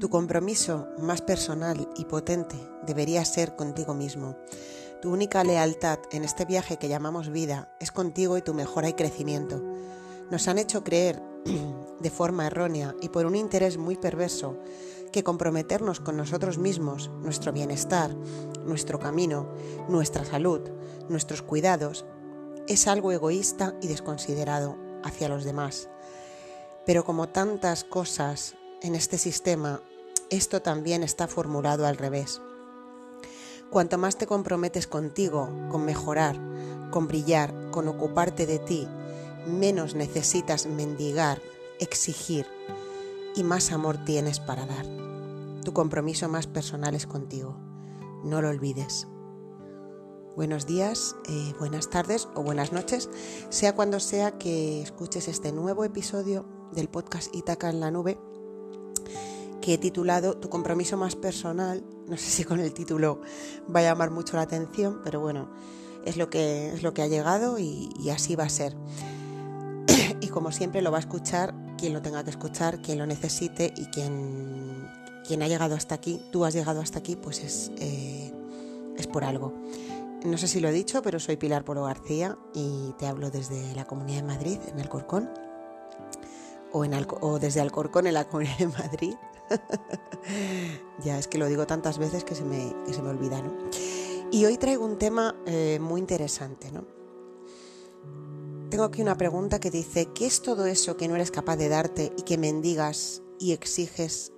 Tu compromiso más personal y potente debería ser contigo mismo. Tu única lealtad en este viaje que llamamos vida es contigo y tu mejora y crecimiento. Nos han hecho creer de forma errónea y por un interés muy perverso que comprometernos con nosotros mismos, nuestro bienestar, nuestro camino, nuestra salud, nuestros cuidados, es algo egoísta y desconsiderado hacia los demás. Pero como tantas cosas en este sistema, esto también está formulado al revés. Cuanto más te comprometes contigo, con mejorar, con brillar, con ocuparte de ti, menos necesitas mendigar, exigir y más amor tienes para dar. Tu compromiso más personal es contigo. No lo olvides. Buenos días, eh, buenas tardes o buenas noches, sea cuando sea que escuches este nuevo episodio del podcast Itaca en la nube que he titulado Tu compromiso más personal. No sé si con el título va a llamar mucho la atención, pero bueno, es lo que, es lo que ha llegado y, así va a ser. y como siempre lo va a escuchar quien lo tenga que escuchar, quien lo necesite y quien, quien ha llegado hasta aquí, tú has llegado hasta aquí, pues es, eh, es por algo. No sé si lo he dicho, pero soy Pilar Polo García y te hablo desde la Comunidad de Madrid, en Alcorcón, o, en o desde Alcorcón, en la Comunidad de Madrid, ya es que lo digo tantas veces que se me, se me olvida, ¿no? Y hoy traigo un tema eh, muy interesante, ¿no? Tengo aquí una pregunta que dice, ¿qué es todo eso que no eres capaz de darte y que mendigas y exiges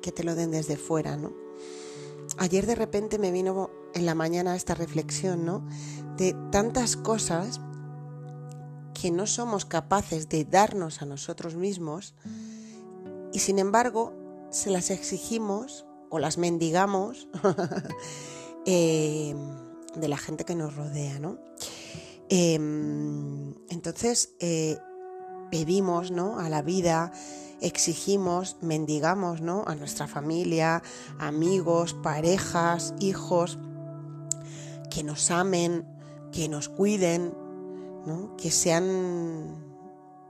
que te lo den desde fuera, ¿no? Ayer de repente me vino en la mañana esta reflexión, ¿no? De tantas cosas que no somos capaces de darnos a nosotros mismos y sin embargo se las exigimos o las mendigamos eh, de la gente que nos rodea, ¿no? Em, entonces eh, pedimos ¿no? a la vida, exigimos, mendigamos ¿no? a nuestra familia, amigos, parejas, hijos, que nos amen, que nos cuiden, ¿no? que, sean,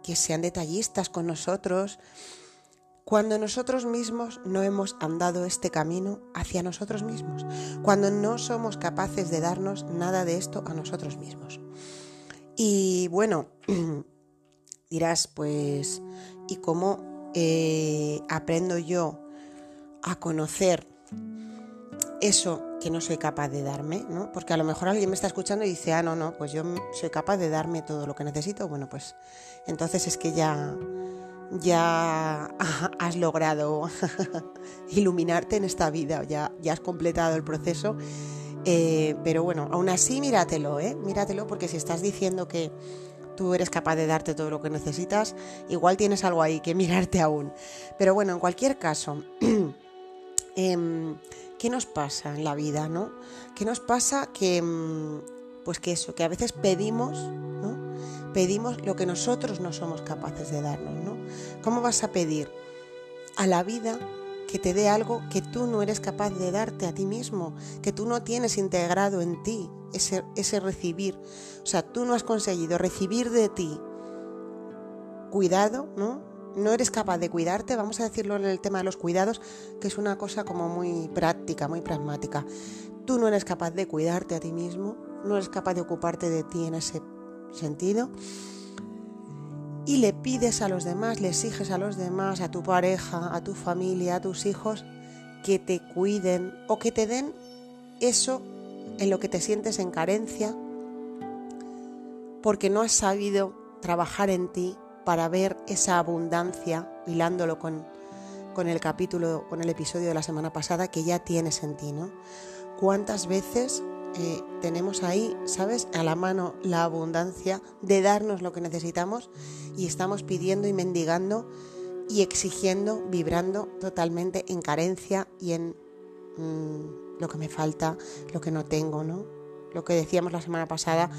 que sean detallistas con nosotros, cuando nosotros mismos no hemos andado este camino hacia nosotros mismos, cuando no somos capaces de darnos nada de esto a nosotros mismos. Y bueno, dirás, pues, ¿y cómo eh, aprendo yo a conocer eso que no soy capaz de darme? ¿no? Porque a lo mejor alguien me está escuchando y dice, ah, no, no, pues yo soy capaz de darme todo lo que necesito. Bueno, pues entonces es que ya ya has logrado iluminarte en esta vida, ya, ya has completado el proceso. Eh, pero bueno, aún así míratelo, ¿eh? míratelo porque si estás diciendo que tú eres capaz de darte todo lo que necesitas, igual tienes algo ahí que mirarte aún. Pero bueno, en cualquier caso, em, ¿qué nos pasa en la vida? ¿no? ¿Qué nos pasa que, em, pues que eso, que a veces pedimos. Pedimos lo que nosotros no somos capaces de darnos, ¿no? ¿Cómo vas a pedir a la vida que te dé algo que tú no eres capaz de darte a ti mismo, que tú no tienes integrado en ti, ese, ese recibir? O sea, tú no has conseguido recibir de ti cuidado, ¿no? No eres capaz de cuidarte, vamos a decirlo en el tema de los cuidados, que es una cosa como muy práctica, muy pragmática. Tú no eres capaz de cuidarte a ti mismo, no eres capaz de ocuparte de ti en ese sentido. Y le pides a los demás, le exiges a los demás, a tu pareja, a tu familia, a tus hijos, que te cuiden o que te den eso en lo que te sientes en carencia, porque no has sabido trabajar en ti para ver esa abundancia, hilándolo con, con el capítulo, con el episodio de la semana pasada, que ya tienes en ti, ¿no? ¿Cuántas veces tenemos ahí, ¿sabes? A la mano la abundancia de darnos lo que necesitamos y estamos pidiendo y mendigando y exigiendo, vibrando totalmente en carencia y en mm, lo que me falta, lo que no tengo, ¿no? Lo que decíamos la semana pasada,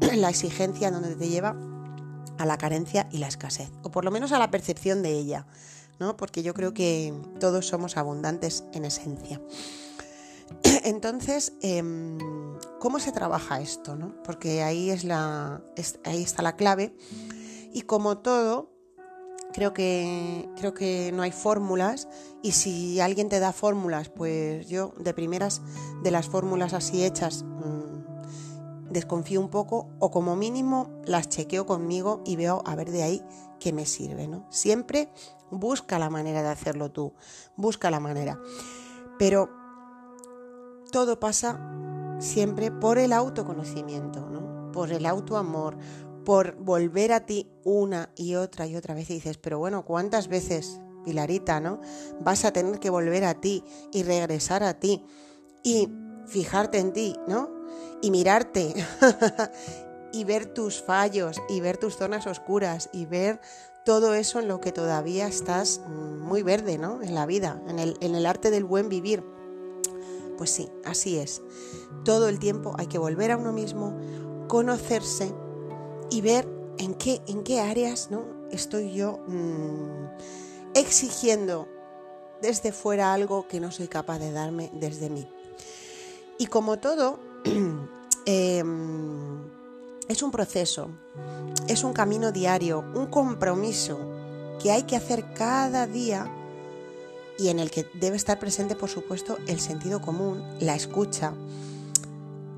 la exigencia donde te lleva a la carencia y la escasez, o por lo menos a la percepción de ella, ¿no? Porque yo creo que todos somos abundantes en esencia. Entonces, em, ¿cómo se trabaja esto? Porque ahí, es la, ahí está la clave. Y como todo, Creo que, creo que no hay fórmulas y si alguien te da fórmulas, pues yo de primeras de las fórmulas así hechas mmm, desconfío un poco o como mínimo las chequeo conmigo y veo a ver de ahí qué me sirve. ¿no? Siempre busca la manera de hacerlo tú, busca la manera. Pero todo pasa siempre por el autoconocimiento, ¿no? por el autoamor, por volver a ti una y otra y otra vez y dices, pero bueno, ¿cuántas veces, Pilarita, ¿no? Vas a tener que volver a ti y regresar a ti y fijarte en ti, ¿no? Y mirarte y ver tus fallos y ver tus zonas oscuras y ver todo eso en lo que todavía estás muy verde, ¿no? En la vida, en el, en el arte del buen vivir. Pues sí, así es. Todo el tiempo hay que volver a uno mismo, conocerse, y ver en qué, en qué áreas ¿no? estoy yo mmm, exigiendo desde fuera algo que no soy capaz de darme desde mí. Y como todo, eh, es un proceso, es un camino diario, un compromiso que hay que hacer cada día y en el que debe estar presente, por supuesto, el sentido común, la escucha,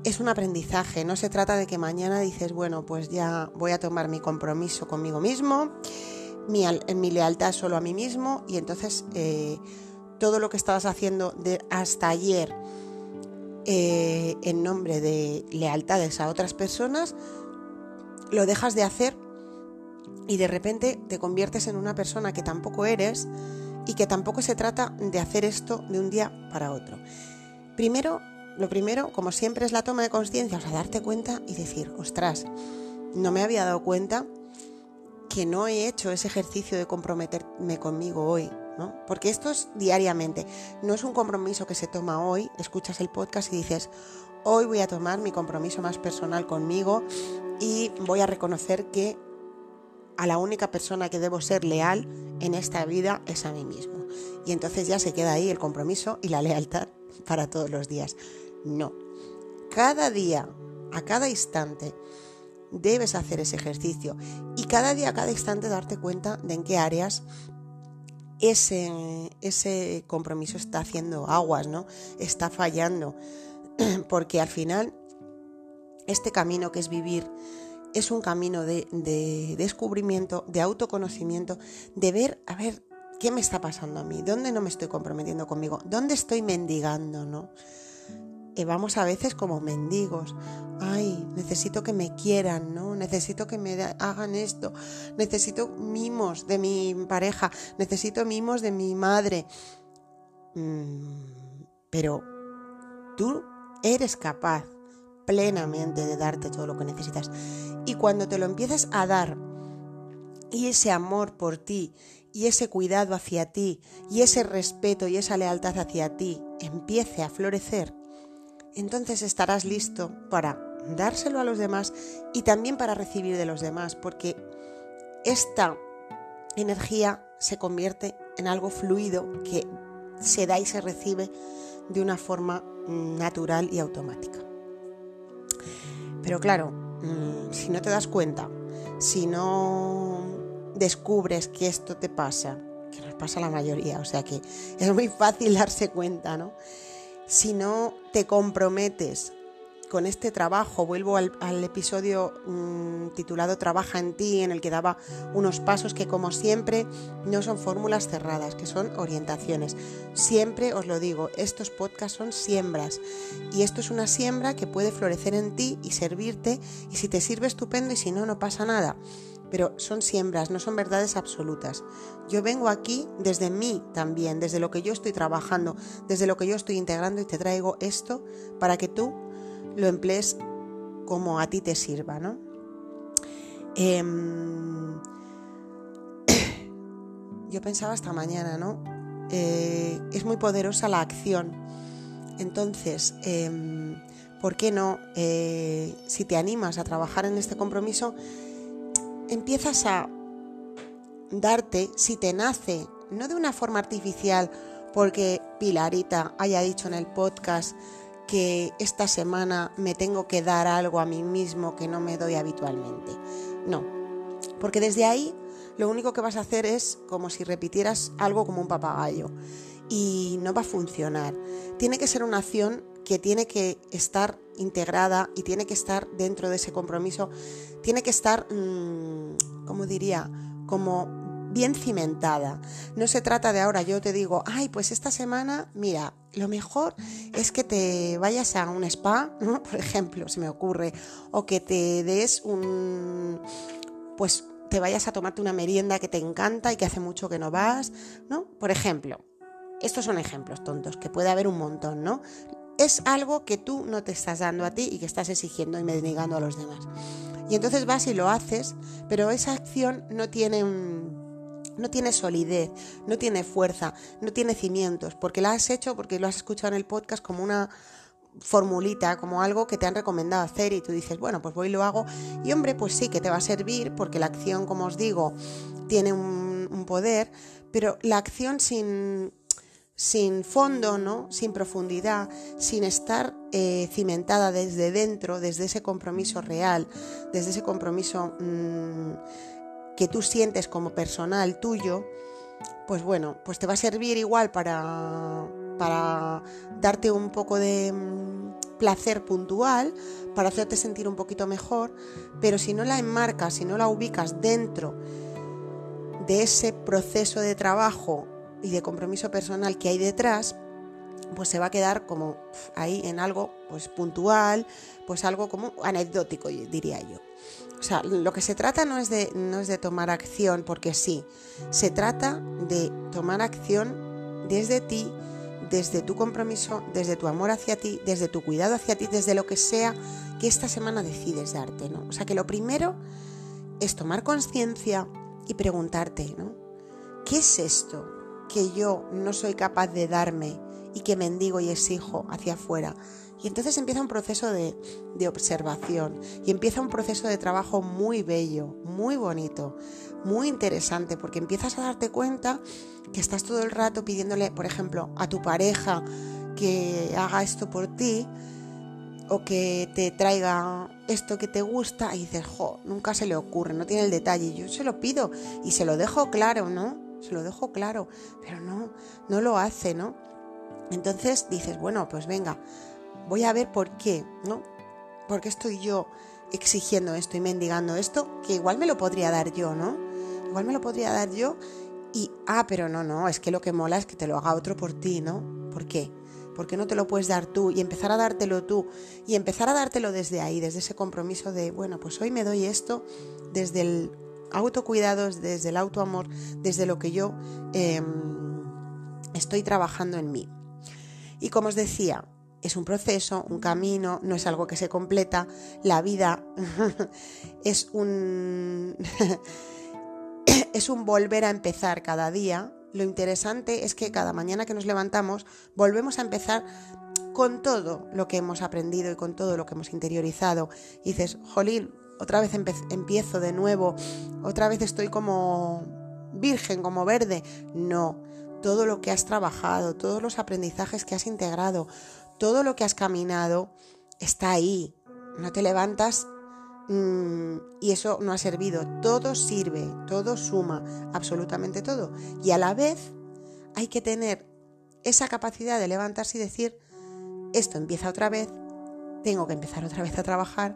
es un aprendizaje, no se trata de que mañana dices, bueno, pues ya voy a tomar mi compromiso conmigo mismo, mi, mi lealtad solo a mí mismo y entonces eh, todo lo que estabas haciendo de hasta ayer eh, en nombre de lealtades a otras personas, lo dejas de hacer y de repente te conviertes en una persona que tampoco eres y que tampoco se trata de hacer esto de un día para otro. Primero, lo primero, como siempre, es la toma de conciencia, o sea, darte cuenta y decir, ostras, no me había dado cuenta que no he hecho ese ejercicio de comprometerme conmigo hoy, ¿no? Porque esto es diariamente, no es un compromiso que se toma hoy, escuchas el podcast y dices, hoy voy a tomar mi compromiso más personal conmigo y voy a reconocer que a la única persona que debo ser leal en esta vida es a mí mismo. Y entonces ya se queda ahí el compromiso y la lealtad para todos los días. No. Cada día, a cada instante, debes hacer ese ejercicio y cada día, a cada instante darte cuenta de en qué áreas ese, ese compromiso está haciendo aguas, ¿no? Está fallando. Porque al final, este camino que es vivir es un camino de, de descubrimiento, de autoconocimiento, de ver, a ver, ¿qué me está pasando a mí? ¿Dónde no me estoy comprometiendo conmigo? ¿Dónde estoy mendigando, no? vamos a veces como mendigos. Ay, necesito que me quieran, ¿no? Necesito que me hagan esto. Necesito mimos de mi pareja. Necesito mimos de mi madre. Mm, pero tú eres capaz plenamente de darte todo lo que necesitas. Y cuando te lo empieces a dar, y ese amor por ti, y ese cuidado hacia ti, y ese respeto y esa lealtad hacia ti empiece a florecer, entonces estarás listo para dárselo a los demás y también para recibir de los demás, porque esta energía se convierte en algo fluido que se da y se recibe de una forma natural y automática. Pero claro, mm, si no te das cuenta, si no descubres que esto te pasa, que nos pasa a la mayoría, o sea que es muy fácil darse cuenta, ¿no? si no te comprometes con este trabajo, vuelvo al, episodio mm, titulado Trabaja en ti, en el que daba unos pasos que como siempre no son fórmulas cerradas, que son orientaciones. Siempre os lo digo, estos podcasts son siembras y esto es una siembra que puede florecer en ti y servirte y si te sirve estupendo y si no, no pasa nada pero son siembras, no son verdades absolutas. Yo vengo aquí desde mí también, desde lo que yo estoy trabajando, desde lo que yo estoy integrando y te traigo esto para que tú lo emplees como a ti te sirva, ¿no? Em, yo pensaba esta mañana, ¿no? Eh, es muy poderosa la acción. Entonces, em, ¿por qué no? Eh, si te animas a trabajar en este compromiso, empiezas a darte, si te nace, no de una forma artificial, porque Pilarita haya dicho en el podcast que esta semana me tengo que dar algo a mí mismo que no me doy habitualmente. No, porque desde ahí lo único que vas a hacer es como si repitieras algo como un papagayo y no va a funcionar. Tiene que ser una acción que tiene que estar integrada y tiene que estar dentro de ese compromiso, tiene que estar, mm, como diría, como bien cimentada. No se trata de ahora yo te digo, ay, pues esta semana, mira, lo mejor es que te vayas a un spa, por ejemplo, se me ocurre, o que te des un, pues te vayas a tomarte una merienda que te encanta y que hace mucho que no vas, ¿no? Por ejemplo, estos son ejemplos tontos, que puede haber un montón, ¿no? Es algo que tú no te estás dando a ti y que estás exigiendo y mendigando a los demás. Y entonces vas y lo haces, pero esa acción no tiene un no tiene solidez, no tiene fuerza, no tiene cimientos, porque la has hecho, porque lo has escuchado en el podcast como una formulita, como algo que te han recomendado hacer y tú dices, bueno, pues voy y lo hago. Y hombre, pues sí que te va a servir, porque la acción, como os digo, tiene un, poder, pero la acción sin, sin fondo, ¿no? sin profundidad, sin estar eh, cimentada desde dentro, desde ese compromiso real, desde ese compromiso... Mm, que tú sientes como personal tuyo, pues bueno, pues te va a servir igual para, para darte un poco de mm, placer puntual, para hacerte sentir un poquito mejor, pero si no la enmarcas, si no la ubicas dentro de ese proceso de trabajo y de compromiso personal que hay detrás, pues se va a quedar como ahí en algo pues puntual, pues algo como anecdótico, diría yo. O sea, lo que se trata no es, de, no es de tomar acción porque sí, se trata de tomar acción desde ti, desde tu compromiso, desde tu amor hacia ti, desde tu cuidado hacia ti, desde lo que sea que esta semana decides darte, ¿no? O sea, que lo primero es tomar conciencia y preguntarte, ¿no? ¿Qué es esto que yo no soy capaz de darme y que mendigo y exijo hacia afuera? Y entonces empieza un proceso de, observación y empieza un proceso de trabajo muy bello, muy bonito, muy interesante, porque empiezas a darte cuenta que estás todo el rato pidiéndole, por ejemplo, a tu pareja que haga esto por ti o que te traiga esto que te gusta y dices, jo, nunca se le ocurre, no tiene el detalle. Yo se lo pido y se lo dejo claro, ¿no? Se lo dejo claro, pero no, no lo hace, ¿no? Entonces dices, bueno, pues venga, voy a ver por qué, ¿no? ¿Por qué estoy yo exigiendo esto y mendigando esto? Que igual me lo podría dar yo, ¿no? Igual me lo podría dar yo y, ah, pero no, no, es que lo que mola es que te lo haga otro por ti, ¿no? ¿Por qué? ¿Por qué no te lo puedes dar tú y empezar a dártelo tú? Y empezar a dártelo desde ahí, desde ese compromiso de, bueno, pues hoy me doy esto desde el autocuidado, desde el autoamor, desde lo que yo em, estoy trabajando en mí. Y como os decía, es un proceso, un camino, no es algo que se completa. La vida es un es un volver a empezar cada día. Lo interesante es que cada mañana que nos levantamos volvemos a empezar con todo lo que hemos aprendido y con todo lo que hemos interiorizado. Dices, jolín, otra vez empiezo de nuevo, otra vez estoy como virgen, como verde. No, todo lo que has trabajado, todos los aprendizajes que has integrado, todo lo que has caminado está ahí. No te levantas mm, y eso no ha servido. Todo sirve, todo suma, absolutamente todo. Y a la vez hay que tener esa capacidad de levantarse y decir, esto empieza otra vez, tengo que empezar otra vez a trabajar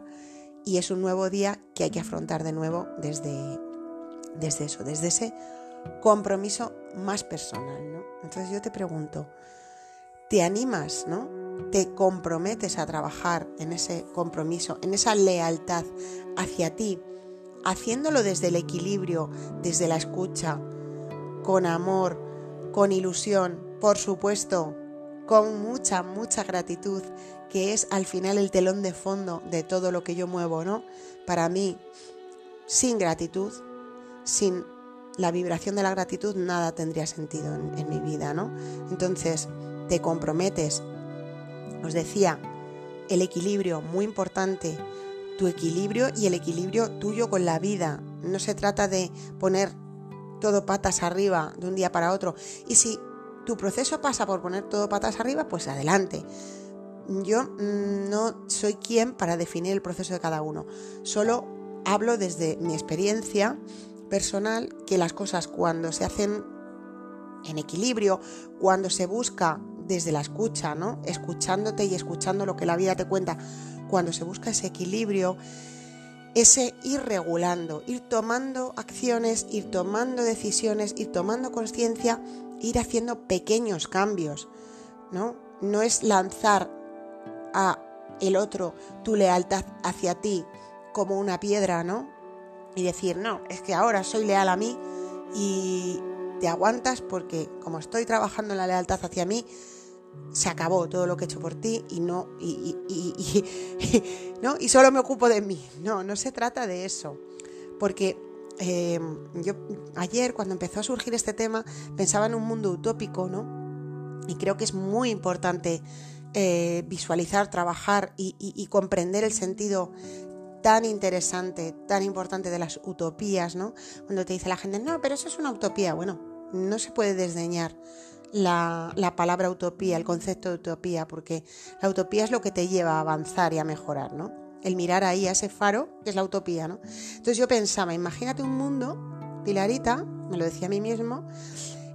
y es un nuevo día que hay que afrontar de nuevo desde, desde eso, desde ese compromiso más personal. ¿no? Entonces yo te pregunto, ¿te animas, no? te comprometes a trabajar en ese compromiso, en esa lealtad hacia ti, haciéndolo desde el equilibrio, desde la escucha, con amor, con ilusión, por supuesto, con mucha, mucha gratitud, que es al final el telón de fondo de todo lo que yo muevo, ¿no? Para mí, sin gratitud, sin la vibración de la gratitud, nada tendría sentido en, mi vida, ¿no? Entonces, te comprometes os decía, el equilibrio, muy importante, tu equilibrio y el equilibrio tuyo con la vida. No se trata de poner todo patas arriba de un día para otro. Y si tu proceso pasa por poner todo patas arriba, pues adelante. Yo mm, no soy quien para definir el proceso de cada uno. Solo hablo desde mi experiencia personal que las cosas cuando se hacen en equilibrio, cuando se busca desde la escucha, ¿no? Escuchándote y escuchando lo que la vida te cuenta, cuando se busca ese equilibrio, ese ir regulando, ir tomando acciones, ir tomando decisiones, ir tomando conciencia, ir haciendo pequeños cambios, ¿no? No es lanzar a el otro tu lealtad hacia ti como una piedra, ¿no? Y decir, no, es que ahora soy leal a mí y te aguantas porque como estoy trabajando en la lealtad hacia mí, se acabó todo lo que he hecho por ti y no y, ¿no? y solo me ocupo de mí. No, no se trata de eso. Porque em, yo ayer cuando empezó a surgir este tema pensaba en un mundo utópico, ¿no? Y creo que es muy importante eh, visualizar, trabajar y, comprender el sentido tan interesante, tan importante de las utopías, ¿no? Cuando te dice la gente, no, pero eso es una utopía. Bueno, no se puede desdeñar la, palabra utopía, el concepto de utopía, porque la utopía es lo que te lleva a avanzar y a mejorar, ¿no? El mirar ahí a ese faro es la utopía, ¿no? Entonces yo pensaba, imagínate un mundo, Pilarita, me lo decía a mí mismo,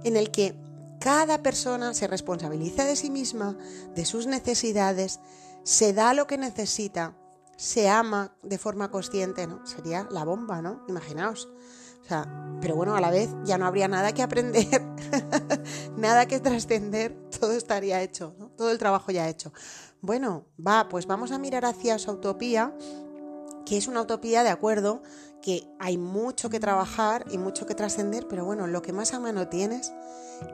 en el que cada persona se responsabiliza de sí misma, de sus necesidades, se da lo que necesita, se ama de forma consciente, ¿no? Sería la bomba, ¿no? Imaginaos. O sea, pero bueno, a la vez ya no habría nada que aprender, nada que trascender, todo estaría hecho, ¿no? todo el trabajo ya hecho. Bueno, va, pues vamos a mirar hacia esa utopía, que es una utopía de acuerdo, que hay mucho que trabajar y mucho que trascender, pero bueno, lo que más a mano tienes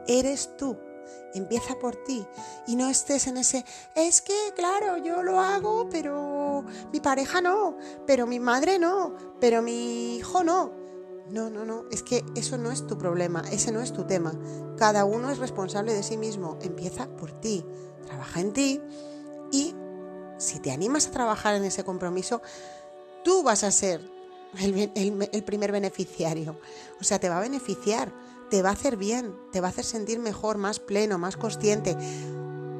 eres tú. Empieza por ti y no estés en ese, es que claro, yo lo hago, pero mi pareja no, pero mi madre no, pero mi hijo no. No, no, no, es que eso no es tu problema, ese no es tu tema. Cada uno es responsable de sí mismo. Empieza por ti, trabaja en ti y si te animas a trabajar en ese compromiso, tú vas a ser el, primer beneficiario. O sea, te va a beneficiar, te va a hacer bien, te va a hacer sentir mejor, más pleno, más consciente,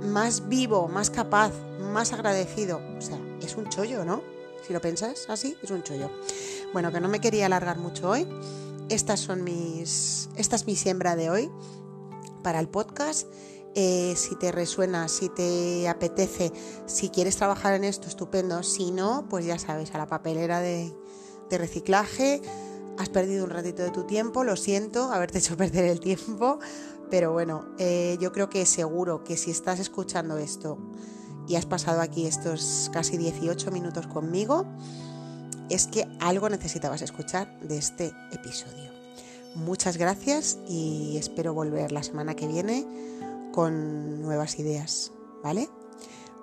más vivo, más capaz, más agradecido. O sea, es un chollo, ¿no? Si lo pensas así, es un chollo. Bueno, que no me quería alargar mucho hoy. Estas son mis. Esta es mi siembra de hoy para el podcast. Eh, si te resuena, si te apetece, si quieres trabajar en esto, estupendo. Si no, pues ya sabes, a la papelera de, reciclaje. Has perdido un ratito de tu tiempo, lo siento, haberte hecho perder el tiempo, pero bueno, eh, yo creo que seguro que si estás escuchando esto y has pasado aquí estos casi 18 minutos conmigo, es que algo necesitabas escuchar de este episodio. Muchas gracias y espero volver la semana que viene con nuevas ideas, ¿vale?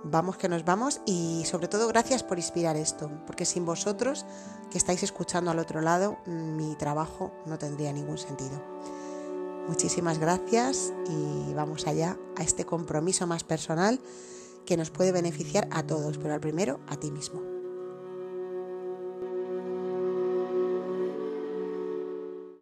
Vamos que nos vamos y sobre todo gracias por inspirar esto, porque sin vosotros que estáis escuchando al otro lado, mi trabajo no tendría ningún sentido. Muchísimas gracias y vamos allá a este compromiso más personal que nos puede beneficiar a todos, pero al primero a ti mismo.